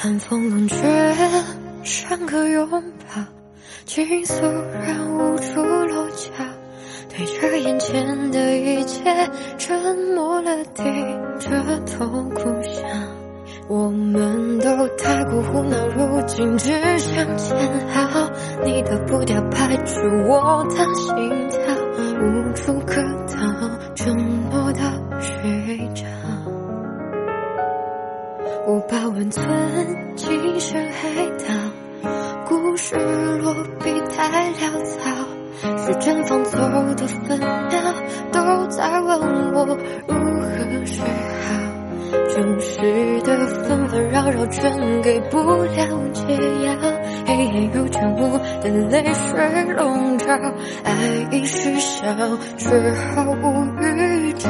寒风冷却，像个拥抱，倾诉让无处落脚，对着眼前的一切，沉默了，低着头苦笑。我们都太过胡闹，如今只想签好，你的步调拍出我的心跳，无处可逃，承诺的睡着。我把温存精神海盗，故事落笔太潦草，时针放走的分秒，都在问我如。城市的纷纷扰扰，全给不了解药，黑夜又将我的泪水笼罩，爱已失效，却毫无预兆。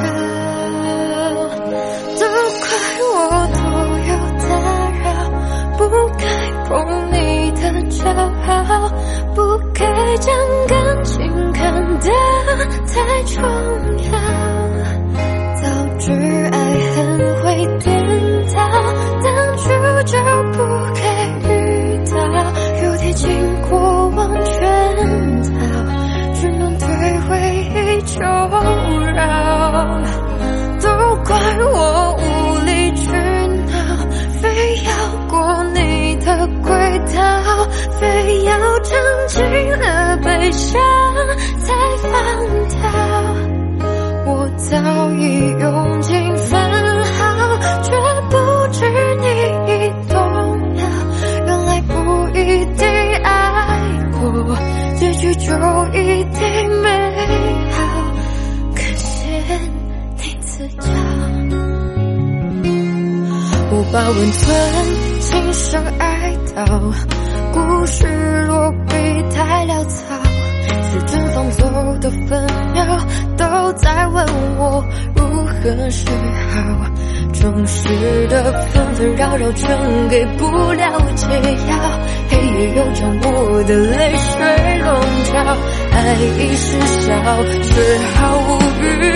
都怪我多有打扰，不该。碰你的骄傲，不该将感情看得太重。悲伤才放掉。我早已用尽分毫，却不知你已动摇。原来不一定爱过，结局就一定美好。感谢你自找，我把温存。轻声哀悼，故事落笔太潦草，时针放走的分秒，都在问我如何是好。城市的纷纷扰扰，全给不了解药，黑夜又将我的泪水笼罩，爱已失效，却毫无预。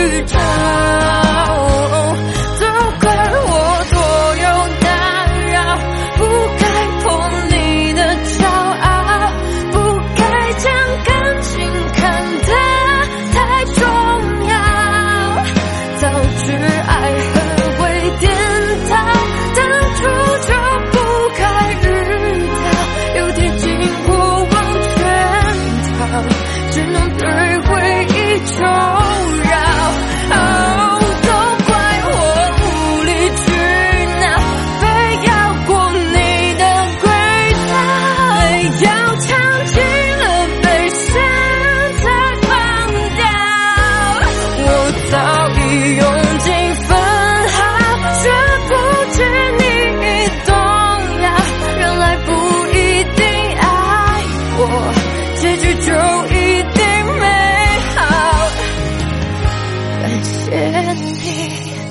谢谢你。